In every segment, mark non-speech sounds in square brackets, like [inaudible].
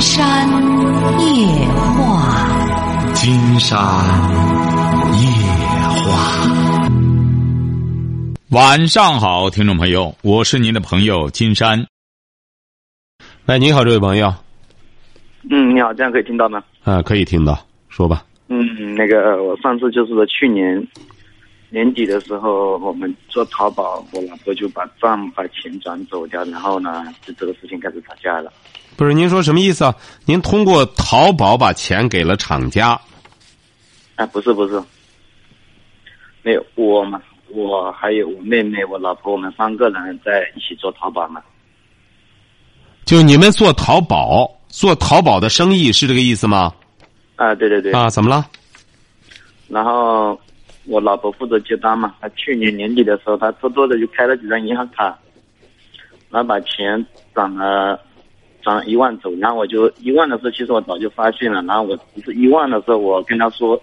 山夜话，金山夜话。晚上好，听众朋友，我是您的朋友金山。喂，你好，这位朋友。嗯，你好，这样可以听到吗？啊，可以听到，说吧。嗯，那个我上次就是说去年年底的时候，我们做淘宝，我老婆就把账把钱转走掉，然后呢，就这个事情开始吵架了。不是，您说什么意思啊？您通过淘宝把钱给了厂家？啊，不是不是，没有我嘛，我还有我妹妹、我老婆，我们三个人在一起做淘宝嘛。就你们做淘宝，做淘宝的生意是这个意思吗？啊，对对对。啊，怎么了？然后我老婆负责接单嘛，她去年年底的时候，她偷偷的就开了几张银行卡，然后把钱转了转了一万走，然后我就一万的时候，其实我早就发现了，然后我不是一万的时候，我跟他说，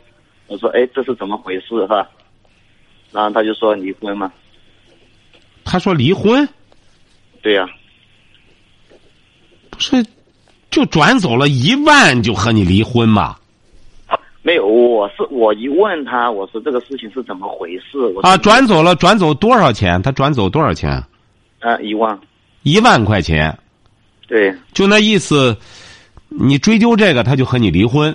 我说哎，这是怎么回事哈？然后他就说离婚嘛。他说离婚？对呀、不是，就转走了一万就和你离婚嘛？没有，我是我一问他，我说这个事情是怎么回事？我啊，转走了，转走多少钱？他转走多少钱？啊一万，一万块钱，对，就那意思。你追究这个，他就和你离婚。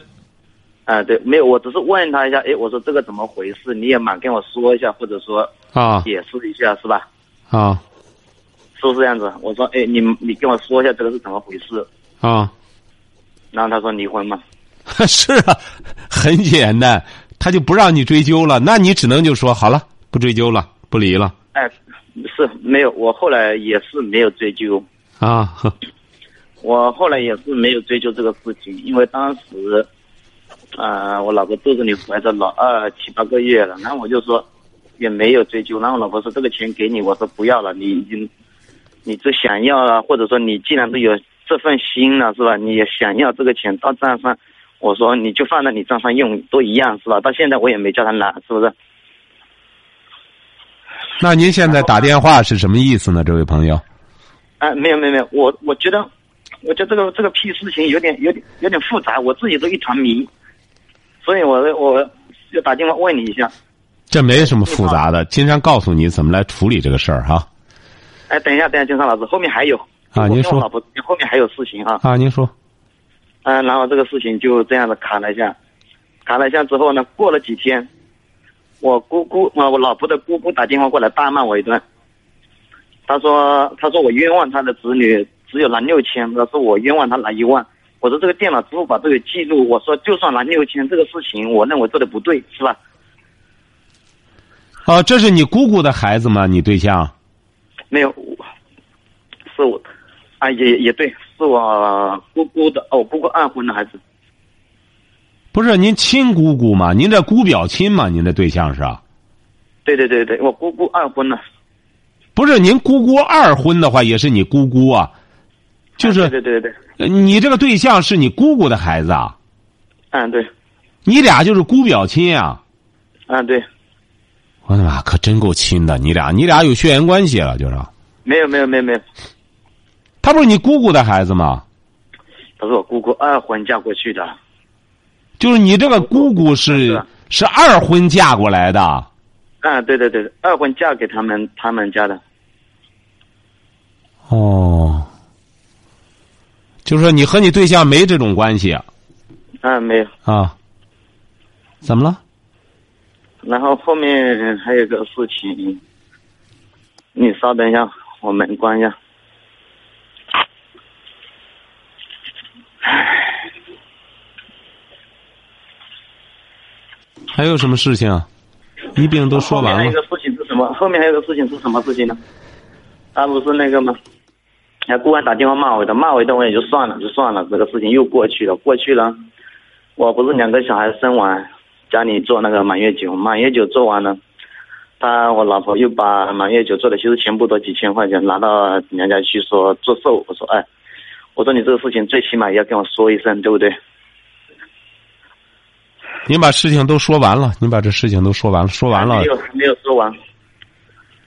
啊对，没有，我只是问他一下，哎，我说这个怎么回事？你也蛮跟我说一下，或者说啊解释一下，是吧？啊是不是这样子？我说，哎，你你跟我说一下这个是怎么回事？啊！然后他说离婚嘛，[laughs] 是啊，很简单，他就不让你追究了，那你只能就说好了，不追究了，不离了哎，是没有，我后来也是没有追究，啊。呵我后来也是没有追究这个事情，因为当时，啊、我老婆肚子里怀着老二七八个月了，然后我就说也没有追究，然后我老婆说这个钱给你，我说不要了，你已经，你只想要了，或者说你既然都有这份心了，是吧？你也想要这个钱到账上，我说你就放在你账上用，都一样，是吧？到现在我也没叫他拿，是不是？那您现在打电话是什么意思呢，这位朋友？啊，没有没有没有，我我觉得，我觉得这个这个屁事情有点有点有点复杂，我自己都一团迷，所以我我就打电话问你一下。这没什么复杂的，金山告诉你怎么来处理这个事儿哈。哎，等一下，等一下，金山老师，后面还有啊您说我老婆后面还有事情啊。啊，您说嗯、然后这个事情就这样子卡了一下，卡了一下之后呢，过了几天，我姑姑啊、我老婆的姑姑打电话过来大骂我一顿。他说：“他说我冤枉他的子女只有拿六千，他说我冤枉他拿一万。我说这个电脑、支付宝都有记录。我说就算拿六千，这个事情我认为做的不对，是吧？哦，这是你姑姑的孩子吗？你对象？没有，我是我，啊也也对，是我姑姑的哦，我姑姑二婚的孩子。不是您亲姑姑吗？您这姑表亲吗？您的对象是啊？对对对对，我姑姑二婚了。不是您姑姑二婚的话，也是你姑姑啊？就是、啊对对对对，呃你这个对象是你姑姑的孩子啊？嗯对，你俩就是姑表亲啊？嗯对，我的妈，可真够亲的！你俩，你俩有血缘关系了，就是。没有没有没有没有，他不是你姑姑的孩子吗？他是我姑姑二婚嫁过去的。就是你这个姑姑是是二婚嫁过来的，啊，对对对，对二婚嫁给他们他们家的。哦，就是说你和你对象没这种关系啊？啊，没有。啊怎么了？然后后面还有个事情，你稍等一下，我门关一下。还有什么事情啊？一并都说完了后面还有一。个事情是什么？后面还有个事情是什么事情呢？他不是那个吗？那顾问打电话骂我的，骂我一顿我也就算了，就算了，这个事情又过去了，过去了。我不是两个小孩生完，家里做那个满月酒，满月酒做完了，他我老婆又把满月酒做的其实钱不多，几千块钱拿到娘家去说做寿。我说哎，我说你这个事情最起码也要跟我说一声，对不对？您把事情都说完了，您把这事情都说完了，说完了没有没有说完。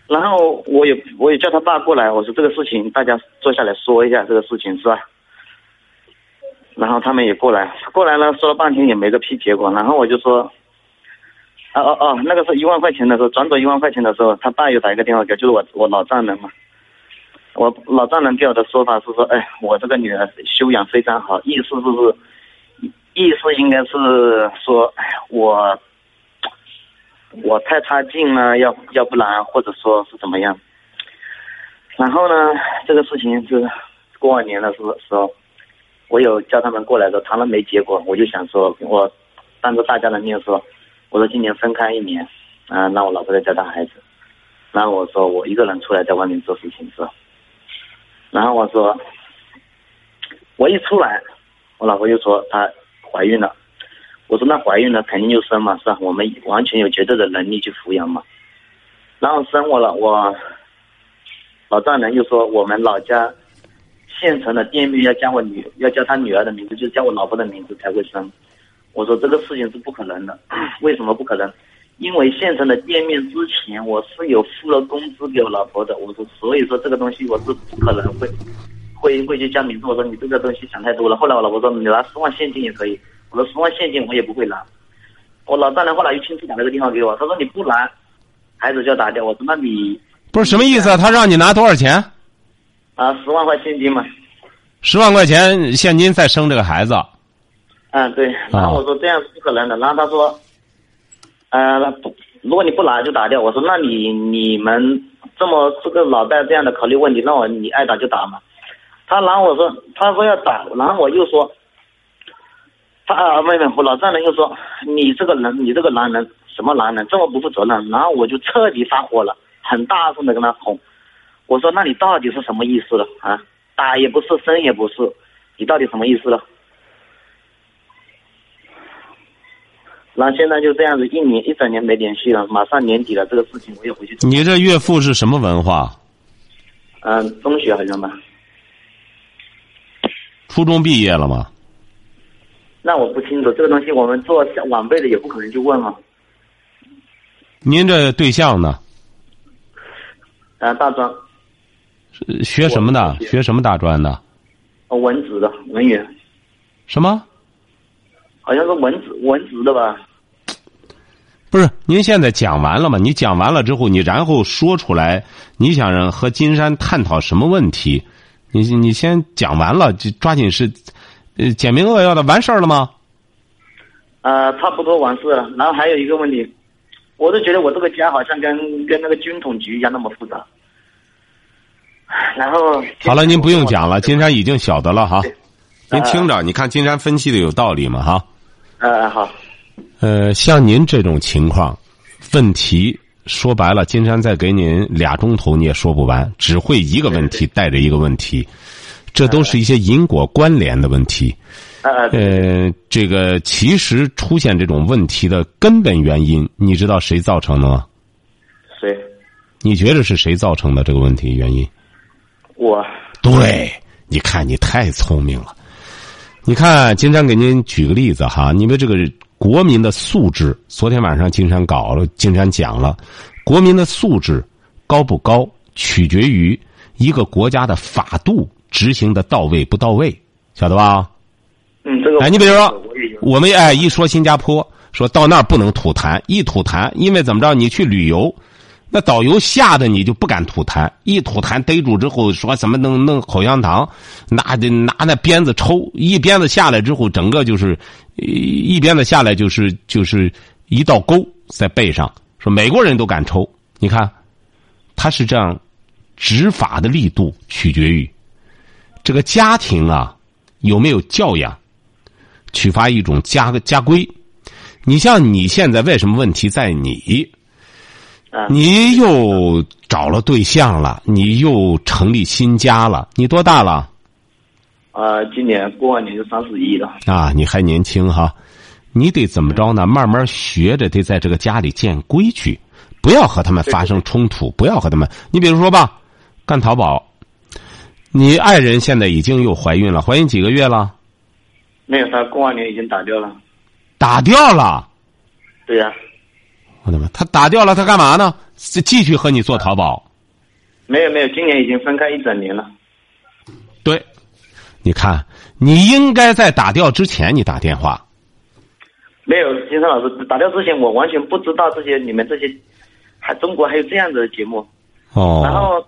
然后我也我也叫他爸过来，我说这个事情大家坐下来说一下这个事情是吧？然后他们也过来，过来了说了半天也没个屁结果，然后我就说，哦哦哦，那个是一万块钱的时候，转走一万块钱的时候，他爸又打一个电话给，就是我我老丈人嘛。我老丈人给我的说法是说，哎，我这个女儿修养非常好，意思是是，意思应该是说，哎，我我太差劲了，要要不然或者说是怎么样。然后呢，这个事情是过完年的时时候，我有叫他们过来的，谈了没结果，我就想说，我当着大家的面说，我说今年分开一年，啊，让我老婆在家带孩子，然后我说我一个人出来在外面做事情是吧？然后我说，我一出来，我老婆就说她怀孕了。我说那怀孕了肯定就生嘛，是吧？我们完全有绝对的能力去抚养嘛。然后生我了，我老丈人就说我们老家县城的店面要叫我女，要叫他女儿的名字，就是叫我老婆的名字才会生。我说这个事情是不可能的，[coughs] 为什么不可能？因为县城的店面之前我是有付了工资给我老婆的，我说所以说这个东西我是不可能会会会去加名字。我说你这个东西想太多了。后来我老婆说你拿十万现金也可以，我说十万现金我也不会拿。我老丈人后来又亲自打了个电话给我，他说你不拿，孩子就要打掉。我说那你不是什么意思啊？他让你拿多少钱？啊，十万块现金嘛。十万块钱现金再生这个孩子。嗯，对。然后我说这样是不可能的。然后他说。呃，那不，如果你不拿就打掉。我说，那你你们这么这个脑袋这样的考虑问题，那我你爱打就打嘛。他然后我说，他说要打，然后我又说，他啊妹妹，我老丈人又说，你这个人，你这个男人什么男人这么不负责任？然后我就彻底发火了，很大声的跟他吼，我说，那你到底是什么意思了啊？打也不是，生也不是，你到底什么意思了？那现在就这样子，一年一整年没联系了，马上年底了，这个事情我也回去。你这岳父是什么文化？嗯，中学好像吧。初中毕业了吗？那我不清楚，这个东西我们做晚辈的也不可能去问了。您这对象呢？啊，大专。学什么的？学什么大专的？哦文职的文员。什么？好像是文职文职的吧？不是，您现在讲完了吗？你讲完了之后，你然后说出来，你想让和金山探讨什么问题？你你先讲完了，就抓紧是，呃，简明扼要的完事儿了吗？呃，差不多完事了。然后还有一个问题，我都觉得我这个家好像跟跟那个军统局一样那么复杂。然后好了，您不用讲了，金山已经晓得了哈。您听着，你看金山分析的有道理吗？哈。嗯，好。呃，像您这种情况，问题说白了，金山再给您俩钟头你也说不完，只会一个问题带着一个问题，这都是一些因果关联的问题。呃，这个其实出现这种问题的根本原因，你知道谁造成的吗？谁？你觉得是谁造成的这个问题原因？我。对，你看你太聪明了。你看，金山给您举个例子哈，你们这个国民的素质，昨天晚上金山搞了，金山讲了，国民的素质高不高，取决于一个国家的法度执行的到位不到位，晓得吧？嗯，这个。哎，你比如说，我们哎一说新加坡，说到那儿不能吐痰，一吐痰，因为怎么着，你去旅游。那导游吓得你就不敢吐痰，一吐痰逮住之后说怎么能弄口香糖，拿的拿那鞭子抽，一鞭子下来之后，整个就是一鞭子下来就是就是一道沟在背上。说美国人都敢抽，你看他是这样，执法的力度取决于这个家庭啊有没有教养，取发一种家家规。你像你现在为什么问题在你？你又找了对象了，你又成立新家了，你多大了？啊，今年过完年就三十一了。啊，你还年轻哈，你得怎么着呢？慢慢学着，得在这个家里建规矩，不要和他们发生冲突，不要和他们。你比如说吧，干淘宝，你爱人现在已经又怀孕了，怀孕几个月了？没有，他过完年已经打掉了。打掉了？对呀。我的妈！他打掉了，他干嘛呢？继续和你做淘宝？没有没有，今年已经分开一整年了。对，你看，你应该在打掉之前你打电话。没有，金山老师打掉之前，我完全不知道这些你们这些，还中国还有这样的节目。哦。然后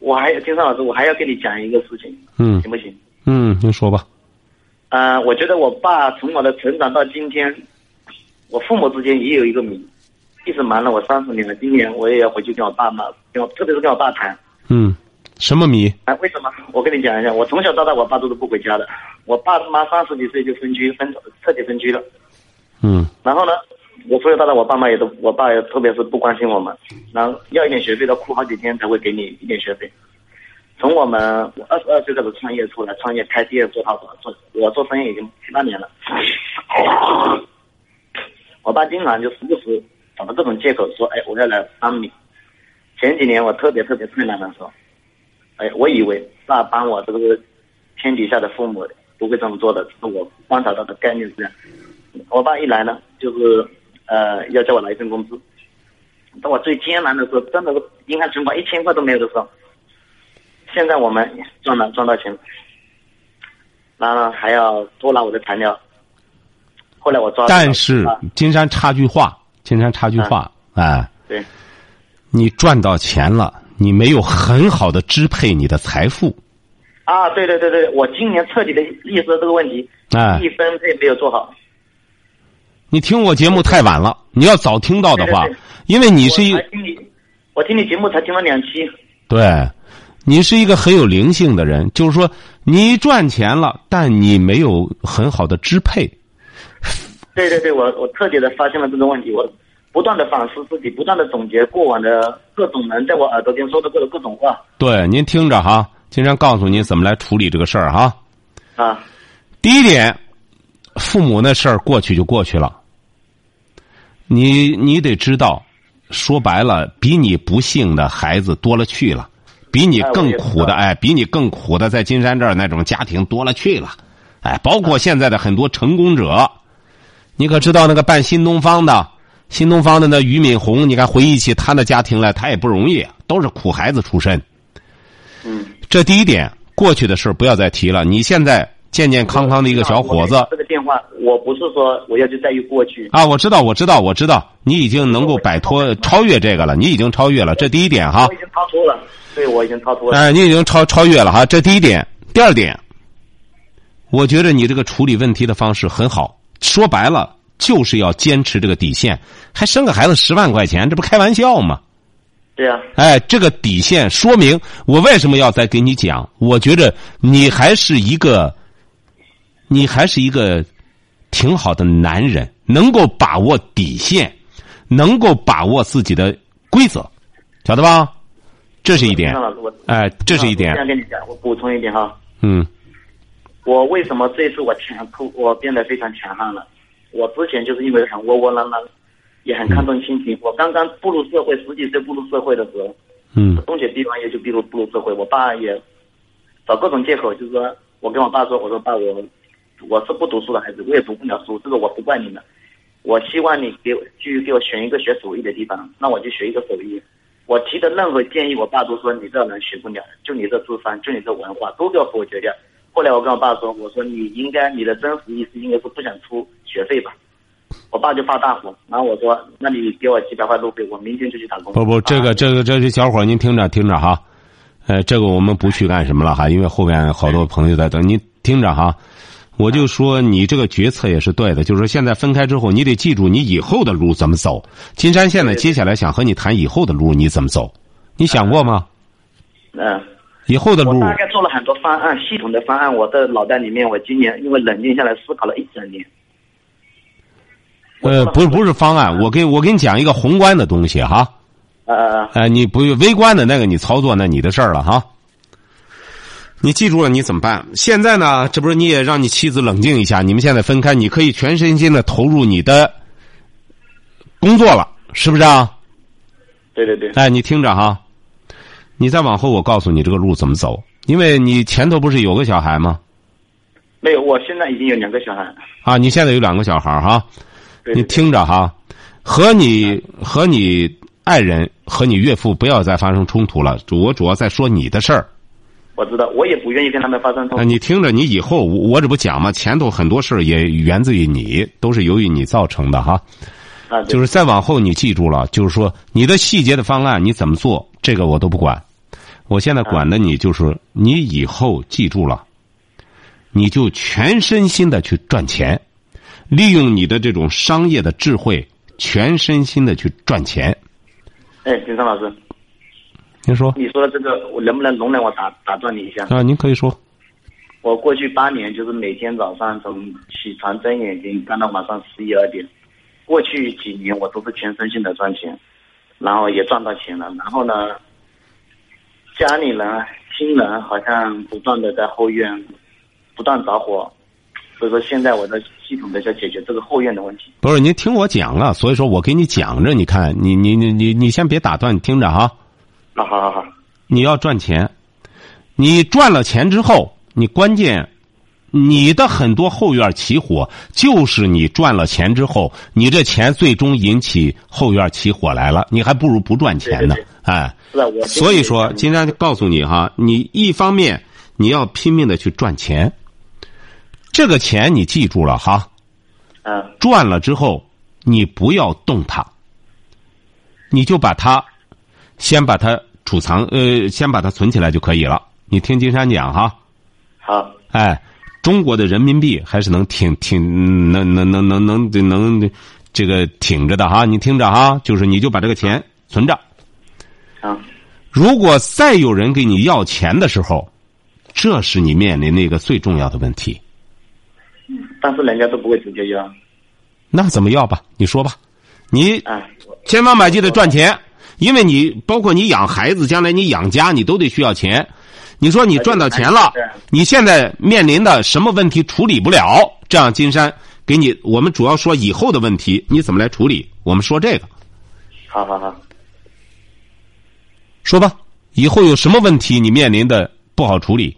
我还金山老师，我还要跟你讲一个事情，嗯行不行？嗯，您说吧。呃，我觉得我爸从我的成长到今天，我父母之间也有一个谜，一直瞒了我三十年了。今年我也要回去跟我爸妈，跟我特别是跟我爸谈。嗯，什么谜？哎，为什么？我跟你讲一下，我从小到大，我爸都是不回家的。我爸妈三十几岁就分居，分彻底分居了。嗯然后呢，我从小到大，我爸妈也都，我爸也特别是不关心我们，然后要一点学费都哭好几天才会给你一点学费。从我们我二十二岁开始创业出来，创业开店做淘宝，做我做生意已经七八年了。我爸经常就时不时找到各种借口说：“哎，我要来帮你。”前几年我特别特别困难的时候，哎，我以为爸帮我这个天底下的父母不会这么做的，是我观察到的概念是这样。我爸一来呢，就是呃要叫我拿一份工资。当我最艰难的时候，真的是银行存款一千块都没有的时候，现在我们赚了赚到钱，然后还要多拿我的材料。后来我抓，但是啊。金山插句话，金山插句话，哎，对，你赚到钱了，你没有很好的支配你的财富，啊，对对对对，我今年彻底的意识到这个问题，哎。一分配没有做好。你听我节目太晚了，你要早听到的话对对对，因为你是一我听你，我听你节目才听了两期。对，你是一个很有灵性的人，就是说你赚钱了，但你没有很好的支配。对对对，我我彻底的发现了这个问题，我不断的反思自己，不断的总结过往的各种人在我耳朵边说的各种各种话对，您听着哈，金山告诉您怎么来处理这个事儿哈。啊，第一点，父母那事儿过去就过去了。你你得知道，说白了，比你不幸的孩子多了去了，比你更苦的，哎，比你更苦的，在金山这儿那种家庭多了去了，哎，包括现在的很多成功者，你可知道那个办新东方的，新东方的那俞敏洪，你看回忆起他的家庭来，他也不容易，都是苦孩子出身。嗯，这第一点，过去的事儿不要再提了。你现在健健康康的一个小伙子这个电话，我不是说我要去在意过去，啊，我知道，我知道，我知道，你已经能够摆脱、超越这个了，你已经超越了，这第一点哈我已。经超脱了，对我已经超脱了。哎，你已经超超越了哈，这第一点。第二点，我觉得你这个处理问题的方式很好。说白了，就是要坚持这个底线。还生个孩子十万块钱，这不开玩笑吗？对呀、哎，这个底线说明我为什么要再给你讲？我觉得你还是一个，你还是一个挺好的男人，能够把握底线，能够把握自己的规则，晓得吧？这是一点哎，这是一点这。样跟你讲，我补充一点哈，嗯我为什么这次我强突，我变得非常强悍了？我之前就是因为很窝窝囊囊，也很看重亲情。我刚刚步入社会，十几岁步入社会的时候，嗯中学毕完业就步入步入社会，我爸也找各种借口，就是说我跟我爸说，我说爸，我我是不读书的孩子，我也读不了书，这个我不怪你们。我希望你给继续给我选一个学手艺的地方，那我就学一个手艺。我提的任何建议，我爸都说你这人学不了，就你这智商，就你这文化，都给我否决掉。后来我跟我爸说，我说你应该你的真实意思应该是不想出学费吧。我爸就发大火，然后我说，那你给我几百块路费，我明天就去打工。不不，这个啊这个这些小伙儿您听着听着哈，呃，这个我们不去干什么了哈，因为后边好多朋友在等。您听着哈，我就说你这个决策也是对的，就是说现在分开之后，你得记住你以后的路怎么走。金山现在接下来想和你谈以后的路你怎么走，你想过吗？嗯。以后的路我大概做了很多方案，系统的方案，我的脑袋里面，我今年因为冷静下来思考了一整年。呃，不是不是方案，我给我给你讲一个宏观的东西哈。呃，呃，你不微观的那个你操作那你的事儿了哈。你记住了你怎么办？现在呢，这不是你也让你妻子冷静一下，你们现在分开，你可以全身心的投入你的工作了，是不是啊？对对对，哎，你听着哈，你再往后我告诉你这个路怎么走，因为你前头不是有个小孩吗？没有，我现在已经有两个小孩。啊，你现在有两个小孩哈，你对对对听着哈，和你和你爱人和你岳父不要再发生冲突了。我主要在说你的事儿。我知道，我也不愿意跟他们发生冲那突。你听着，你以后我我这不讲吗？前头很多事儿也源自于你，都是由于你造成的哈。啊，就是再往后，你记住了，就是说你的细节的方案你怎么做，这个我都不管。我现在管的你就是你以后记住了，你就全身心的去赚钱，利用你的这种商业的智慧，全身心的去赚钱。哎，金山老师，您说你说的这个，我能不能容忍我打打断你一下？啊？您可以说。我过去八年就是每天早上从起床睁眼睛干到晚上十一二点，过去几年我都是全身心的赚钱，然后也赚到钱了。然后呢，家里人、亲人好像不断的在后院不断着火，所以说现在我在系统的在解决这个后院的问题。不是您听我讲啊，所以说我给你讲着，你看你你你你你先别打断，你听着哈。啊，好好好，你要赚钱，你赚了钱之后，你关键，你的很多后院起火，就是你赚了钱之后，你这钱最终引起后院起火来了，你还不如不赚钱呢。对对，哎。所以说，今天告诉你哈，你一方面你要拼命的去赚钱，这个钱你记住了哈，嗯。赚了之后你不要动它，你就把它先把它储藏，呃，先把它存起来就可以了。你听金山讲哈，好，哎，中国的人民币还是能挺挺能能能能能能这个挺着的哈，你听着哈，就是你就把这个钱存着。啊，如果再有人给你要钱的时候，这是你面临的一个最重要的问题。但是人家都不会直接要，那怎么要吧？你说吧，你千方百计的赚钱，因为你包括你养孩子，将来你养家，你都得需要钱。你说你赚到钱了，你现在面临的什么问题处理不了？这样，金山给你，我们主要说以后的问题，你怎么来处理？我们说这个，好好好。说吧，以后有什么问题你面临的不好处理？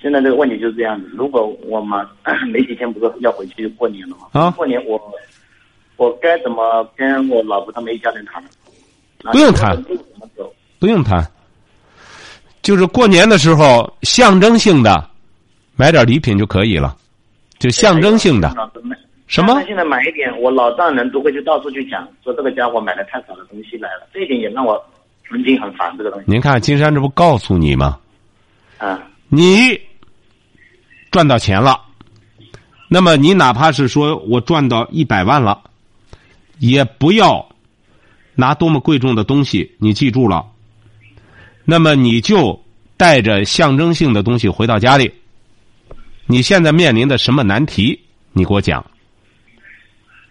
现在这个问题就是这样子，如果我们 [coughs] 没几天不是要回去过年了吗？啊过年我我该怎么跟我老婆他们一家人谈？不用谈？不用谈，就是过年的时候象征性的买点礼品就可以了，就象征性的什么那现在买一点，我老丈人都会去到处去讲，说这个家伙买了太少的东西来了，这一点也让我曾经很烦这个东西。您看金山这不告诉你吗？啊，你赚到钱了，那么你哪怕是说我赚到一百万了，也不要拿多么贵重的东西，你记住了。那么你就带着象征性的东西回到家里。你现在面临的什么难题？你给我讲。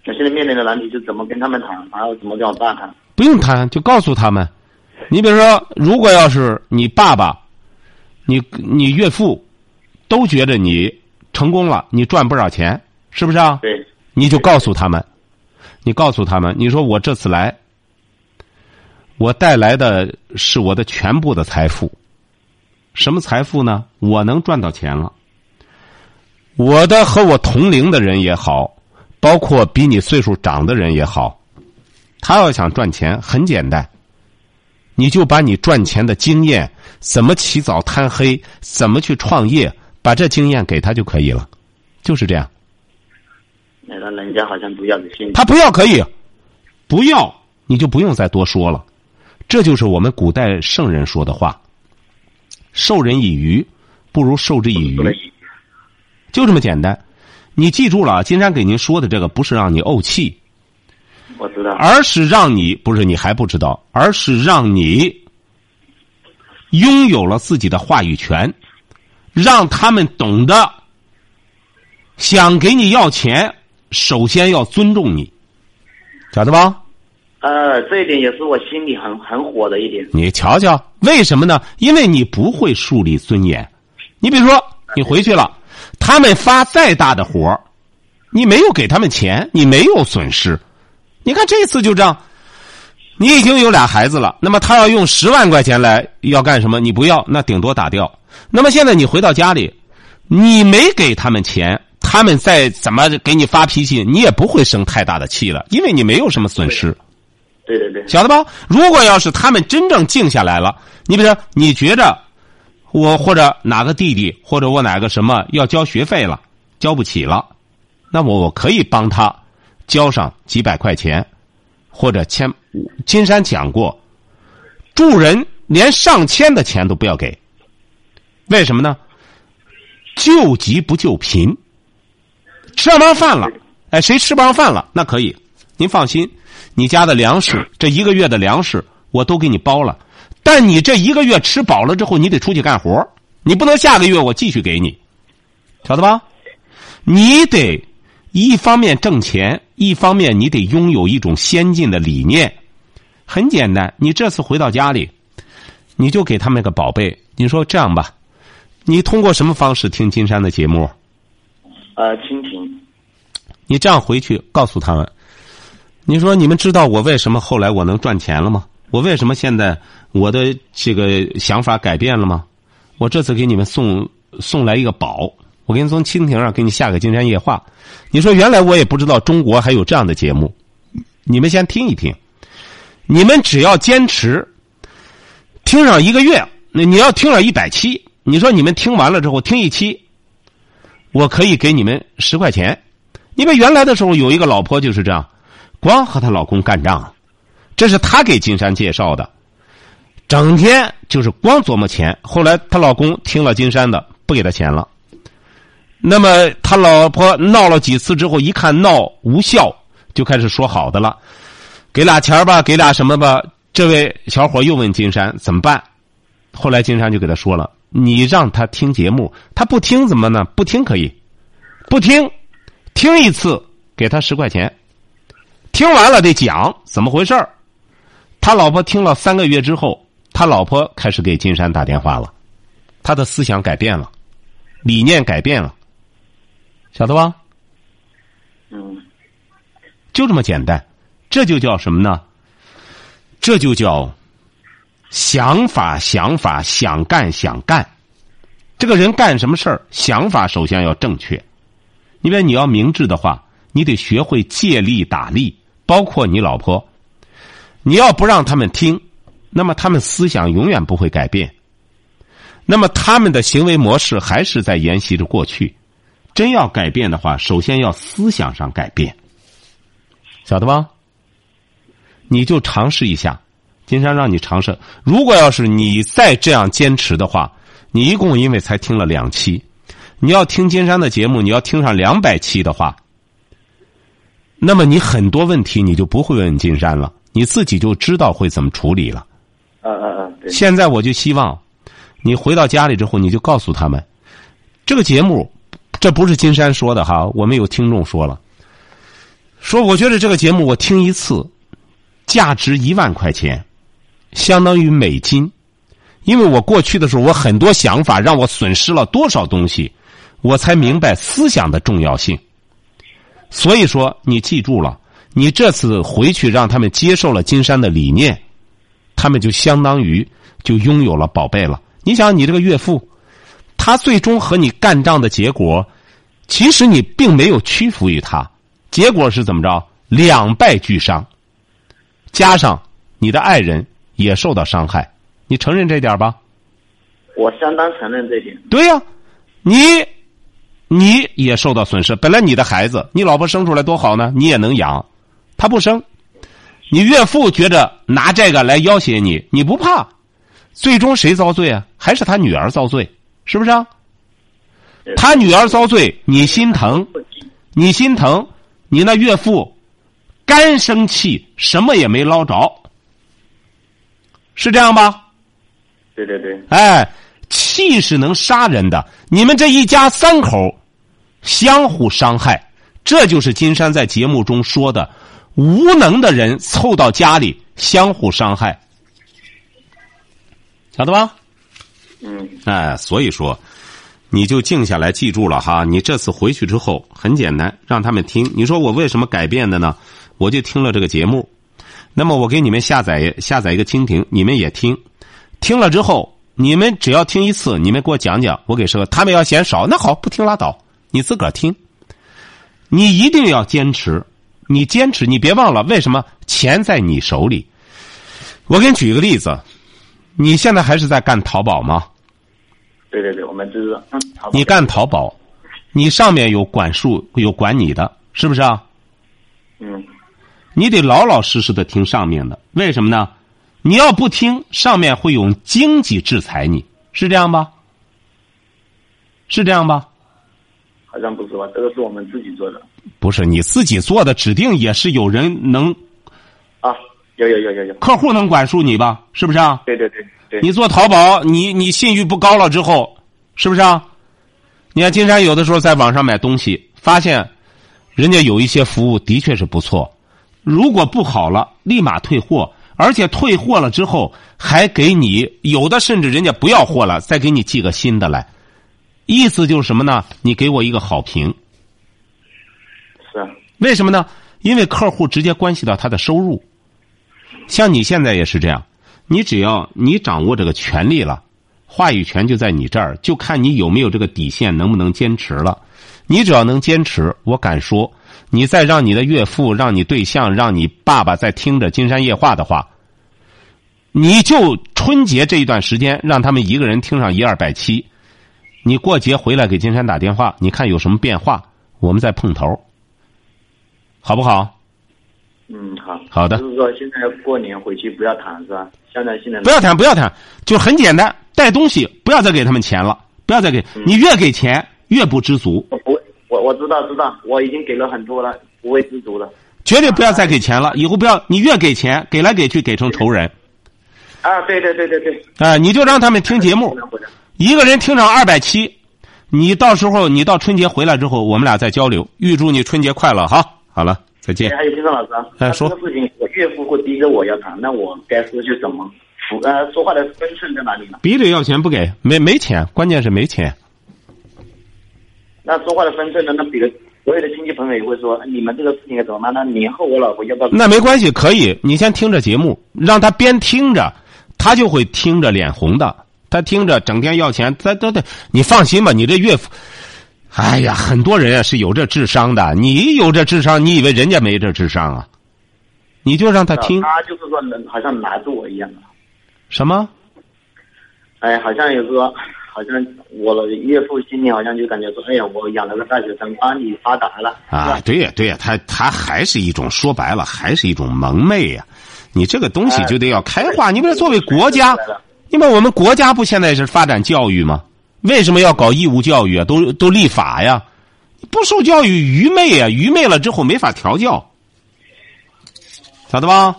那现在面临的难题是怎么跟他们谈，还有怎么跟我爸谈？不用谈，就告诉他们。你比如说，如果要是你爸爸、你你岳父都觉得你成功了，你赚不少钱，是不是啊？对，你就告诉他们，你告诉他们，你说我这次来，我带来的是我的全部的财富。什么财富呢？我能赚到钱了。我的和我同龄的人也好，包括比你岁数长的人也好，他要想赚钱，很简单，你就把你赚钱的经验，怎么起早贪黑，怎么去创业，把这经验给他就可以了，就是这样。那个人家好像不要你信。他不要可以，不要你就不用再多说了，这就是我们古代圣人说的话：“授人以鱼，不如授之以渔。”就这么简单。你记住了，金山给您说的这个不是让你怄气，我知道。而是让你不是你还不知道，而是让你拥有了自己的话语权，让他们懂得想给你要钱，首先要尊重你，晓得吧？呃，这一点也是我心里很很火的一点。你瞧瞧，为什么呢？因为你不会树立尊严。你比如说，你回去了，他们发再大的活儿你没有给他们钱，你没有损失。你看这次就这样，你已经有俩孩子了，那么他要用十万块钱来要干什么？你不要，那顶多打掉。那么现在你回到家里，你没给他们钱，他们再怎么给你发脾气，你也不会生太大的气了，因为你没有什么损失。对对对，晓得吧？如果要是他们真正静下来了，你比如说，你觉着我或者哪个弟弟或者我哪个什么要交学费了，交不起了，那么我可以帮他交上几百块钱，或者千。金山讲过，助人连上千的钱都不要给，为什么呢？救急不救贫。吃不上饭了，哎，谁吃不上饭了？那可以，您放心。你家的粮食，这一个月的粮食我都给你包了，但你这一个月吃饱了之后，你得出去干活你不能下个月我继续给你，晓得吧？你得一方面挣钱，一方面你得拥有一种先进的理念。很简单，你这次回到家里，你就给他们个宝贝。你说这样吧，你通过什么方式听金山的节目？呃，蜻蜓。你这样回去告诉他们。你说你们知道我为什么后来我能赚钱了吗？我为什么现在我的这个想法改变了吗？我这次给你们送送来一个宝，我给你从蜻蜓上给你下个金山夜话。你说原来我也不知道中国还有这样的节目，你们先听一听。你们只要坚持听上一个月，那你要听上一百期，你说你们听完了之后听一期，我可以给你们十块钱。因为原来的时候有一个老婆就是这样。光和她老公干仗，这是她给金山介绍的，整天就是光琢磨钱。后来她老公听了金山的，不给她钱了。那么他老婆闹了几次之后，一看闹无效，就开始说好的了，给俩钱吧，给俩什么吧。这位小伙又问金山怎么办，后来金山就给他说了：“你让他听节目，他不听怎么呢？不听可以，不听，听一次给他十块钱。”听完了得讲怎么回事他老婆听了三个月之后，他老婆开始给金山打电话了，他的思想改变了，理念改变了，晓得吧？嗯，就这么简单，这就叫什么呢？这就叫想法，想法，想干，想干。这个人干什么事儿，想法首先要正确。因为你要明智的话，你得学会借力打力。包括你老婆，你要不让他们听，那么他们思想永远不会改变，那么他们的行为模式还是在沿袭着过去。真要改变的话，首先要思想上改变，晓得吧？你就尝试一下，金山让你尝试。如果要是你再这样坚持的话，你一共因为才听了两期，你要听金山的节目，你要听上两百期的话。那么你很多问题你就不会问金山了，你自己就知道会怎么处理了。嗯嗯嗯。现在我就希望，你回到家里之后，你就告诉他们，这个节目，这不是金山说的哈，我们有听众说了，说我觉得这个节目我听一次，价值一万块钱，相当于美金，因为我过去的时候我很多想法让我损失了多少东西，我才明白思想的重要性。所以说，你记住了，你这次回去让他们接受了金山的理念，他们就相当于就拥有了宝贝了。你想，你这个岳父，他最终和你干仗的结果，其实你并没有屈服于他，结果是怎么着？两败俱伤，加上你的爱人也受到伤害，你承认这点吧？我相当承认这点。对呀，你。你也受到损失。本来你的孩子，你老婆生出来多好呢，你也能养，他不生，你岳父觉着拿这个来要挟你，你不怕，最终谁遭罪啊？还是他女儿遭罪，是不是啊？他女儿遭罪，你心疼，你心疼，你那岳父干生气，什么也没捞着，是这样吧？对对对。哎，气是能杀人的，你们这一家三口。相互伤害，这就是金山在节目中说的：无能的人凑到家里相互伤害，晓得吧？嗯。哎，所以说，你就静下来，记住了哈。你这次回去之后，很简单，让他们听。你说我为什么改变的呢？我就听了这个节目，那么我给你们下载下载一个蜻蜓，你们也听。听了之后，你们只要听一次，你们给我讲讲，我给说。他们要嫌少，那好，不听拉倒。你自个儿听，你一定要坚持，你坚持，你别忘了为什么钱在你手里。我给你举一个例子，你现在还是在干淘宝吗？对对对，我们就是嗯，好吧你干淘宝，你上面有管束有管你的，是不是啊？嗯你得老老实实的听上面的，为什么呢？你要不听，上面会用经济制裁你，是这样吧？是这样吧？好像不是吧？这个是我们自己做的不是你自己做的，指定也是有人能啊，有有有有有，客户能管束你吧？是不是啊？对对对对，你做淘宝，你你信誉不高了之后，是不是啊？你看金山有的时候在网上买东西，发现人家有一些服务的确是不错，如果不好了，立马退货，而且退货了之后还给你有的甚至人家不要货了，再给你寄个新的来，意思就是什么呢？你给我一个好评，是啊，为什么呢？因为客户直接关系到他的收入。像你现在也是这样，你只要你掌握这个权利了，话语权就在你这儿，就看你有没有这个底线，能不能坚持了。你只要能坚持，我敢说，你再让你的岳父、让你对象、让你爸爸在听着《金山夜话》的话，你就春节这一段时间，让他们一个人听上一二百期。你过节回来给金山打电话，你看有什么变化，我们再碰头，好不好？嗯好，好的就是说现在过年回去不要谈是吧？现在现在不要谈，不要谈，就很简单，带东西不要再给他们钱了，不要再给你越给钱越不知足，我我知道知道，我已经给了很多了，不会知足的。绝对不要再给钱了。以后不要你越给钱，给来给去给成仇人啊，对对对对对，啊、你就让他们听节目，一个人听上二百七，你到时候你到春节回来之后，我们俩再交流。预祝你春节快乐哈！好了，再见。还有金山老师啊，哎说这个事情我岳父会逼着我要谈，那我该说句什么？服呃，说话的分寸在哪里呢？逼着要钱不给，没没钱，关键是没钱。那说话的分寸呢？那比如所有的亲戚朋友也会说，你们这个事情该怎么办？那年后我老婆要不要？那没关系，可以，你先听着节目，让他边听着，他就会听着脸红的。他听着整天要钱，他他他，你放心吧，你这岳父，哎呀，很多人啊是有这智商的，你有这智商，你以为人家没这智商啊？你就让他听他就是说能好像拦住我一样的。什么？哎，好像有说，好像我的岳父心里好像就感觉说，哎呀，我养了个大学生，帮你发达了啊，对呀对呀，他他还是一种说白了，还是一种蒙昧呀、你这个东西就得要开化。你比如作为国家，你把我们国家不现在是发展教育吗？为什么要搞义务教育啊？都都立法呀！不受教育愚昧啊！愚昧了之后没法调教，晓得吧？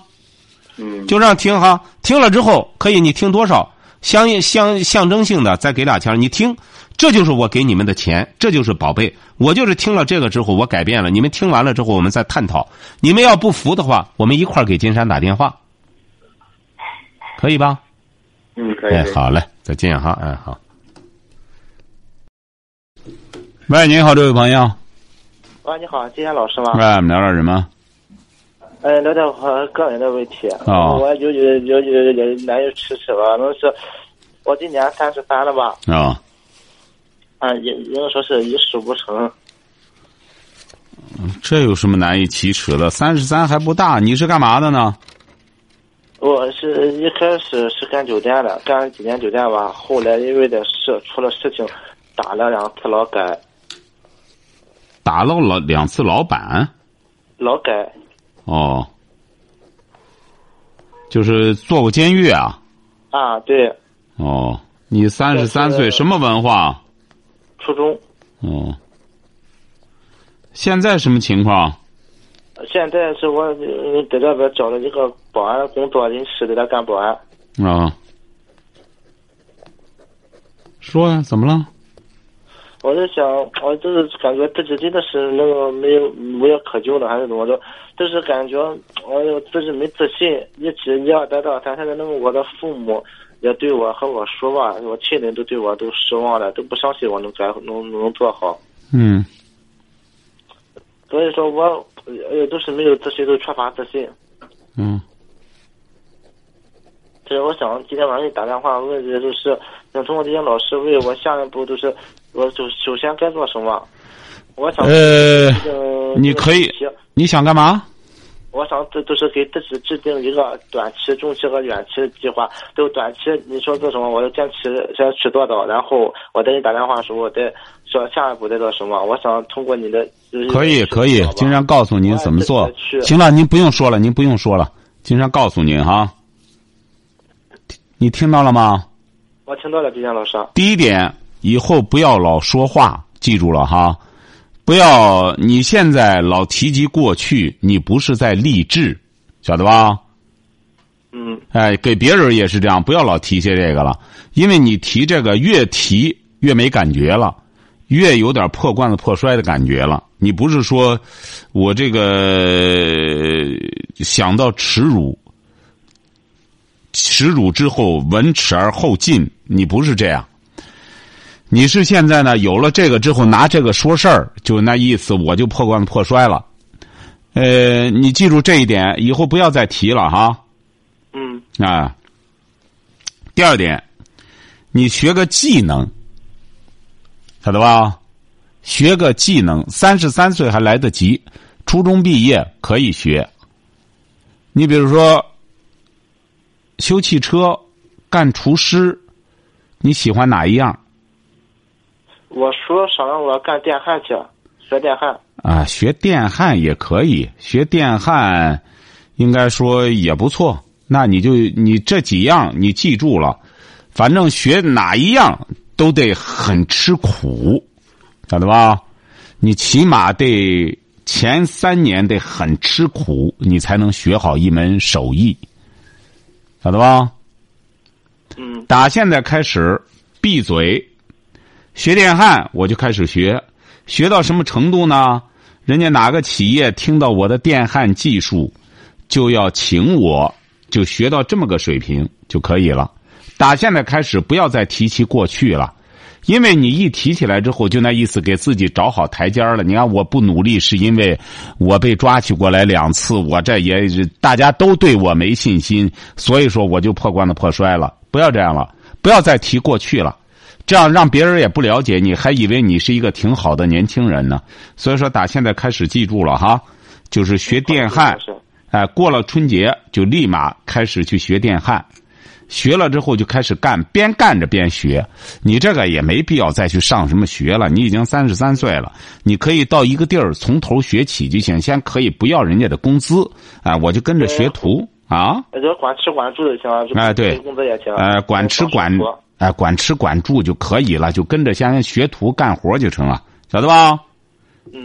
嗯，就这样听哈，听了之后可以你听多少，相应相象征性的再给俩钱，你听，这就是我给你们的钱，这就是宝贝。我就是听了这个之后，我改变了。你们听完了之后，我们再探讨。你们要不服的话，我们一块儿给金山打电话，可以吧？嗯，可以。哎，好嘞，再见哈，哎，好。喂，您好，这位朋友，喂，你好，金山老师吗？喂，我们聊点什么？呃，聊点我个人的问题。哦我有有有有有难以启齿吧，那是我今年三十三了吧？啊、啊，也应该说是一事无成。这有什么难以启齿的？三十三还不大，你是干嘛的呢？我是一开始是干酒店的，干了几年酒店吧，后来因为点事出了事情，打了两次劳改，打了老两次老板劳改哦，就是坐过监狱啊？啊，对，哦，你三十三岁，什么文化？初中。哦，现在什么情况？现在是我呃在这边找了一个保安工作，临时在这干保安。啊，说呀，怎么了？我在想，我就是感觉自己真的是那个没有无药可救了，还是怎么着？就是感觉我自己没自信，一直一而再再而三。现在那个我的父母也对我和我说吧，我亲人都对我都失望了，都不相信我能干能能做好。嗯，所以说我呃都是没有自信，都缺乏自信。嗯，就是我想今天晚上给你打电话问的就是，想通过这些老师为我下一步就是，我首首先该做什么？我想呃，呃，你可以你想干嘛？我想这都是给自己制定一个短期、中期和远期的计划。就短期你说做什么，我就坚持先去做到，然后我给你打电话的时候，我再说下一步再做什么。我想通过你的可以可以，金山告诉您怎么做。行了，您不用说了，您不用说了，金山告诉您哈。你听到了吗？我听到了，金山老师。第一点，以后不要老说话，记住了哈。不要，你现在老提及过去，你不是在励志，晓得吧？嗯。哎，给别人也是这样，不要老提些这个了，因为你提这个越提越没感觉了，越有点破罐子破摔的感觉了。你不是说，我这个想到耻辱，耻辱之后闻耻而后进，你不是这样。你是现在呢？有了这个之后，拿这个说事儿，就那意思，我就破罐子破摔了。呃，你记住这一点，以后不要再提了哈。嗯。啊。第二点，你学个技能，晓得吧？学个技能，三十三岁还来得及，初中毕业可以学。你比如说，修汽车、干厨师，你喜欢哪一样？我说想让我干电焊去，学电焊。啊，学电焊也可以，学电焊，应该说也不错。那你就你这几样你记住了，反正学哪一样都得很吃苦，晓得吧？你起码得前三年得很吃苦，你才能学好一门手艺，晓得吧？嗯。打现在开始，闭嘴。学电焊，我就开始学，学到什么程度呢？人家哪个企业听到我的电焊技术，就要请我，就学到这么个水平就可以了。打现在开始，不要再提起过去了，因为你一提起来之后，就那意思给自己找好台阶了。你看，我不努力是因为我被抓起过来两次，我这也大家都对我没信心，所以说我就破罐子破摔了。不要这样了，不要再提过去了。这样让别人也不了解你，还以为你是一个挺好的年轻人呢。所以说，打现在开始记住了哈，就是学电焊。哎，过了春节就立马开始去学电焊，学了之后就开始干，边干着边学。你这个也没必要再去上什么学了，你已经三十三岁了，你可以到一个地儿从头学起就行。先可以不要人家的工资，哎，我就跟着学徒啊。就管吃管住就行了，哎，对，工资也行。哎，管吃管。哎，管吃管住就可以了，就跟着先学徒干活就成了，晓得吧？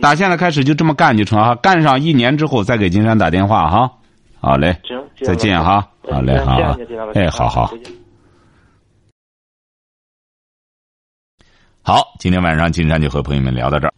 打现在开始就这么干就成哈，干上一年之后再给金山打电话哈。好嘞，行，再见哈。好嘞，好，哎，好好。好，今天晚上金山就和朋友们聊到这儿。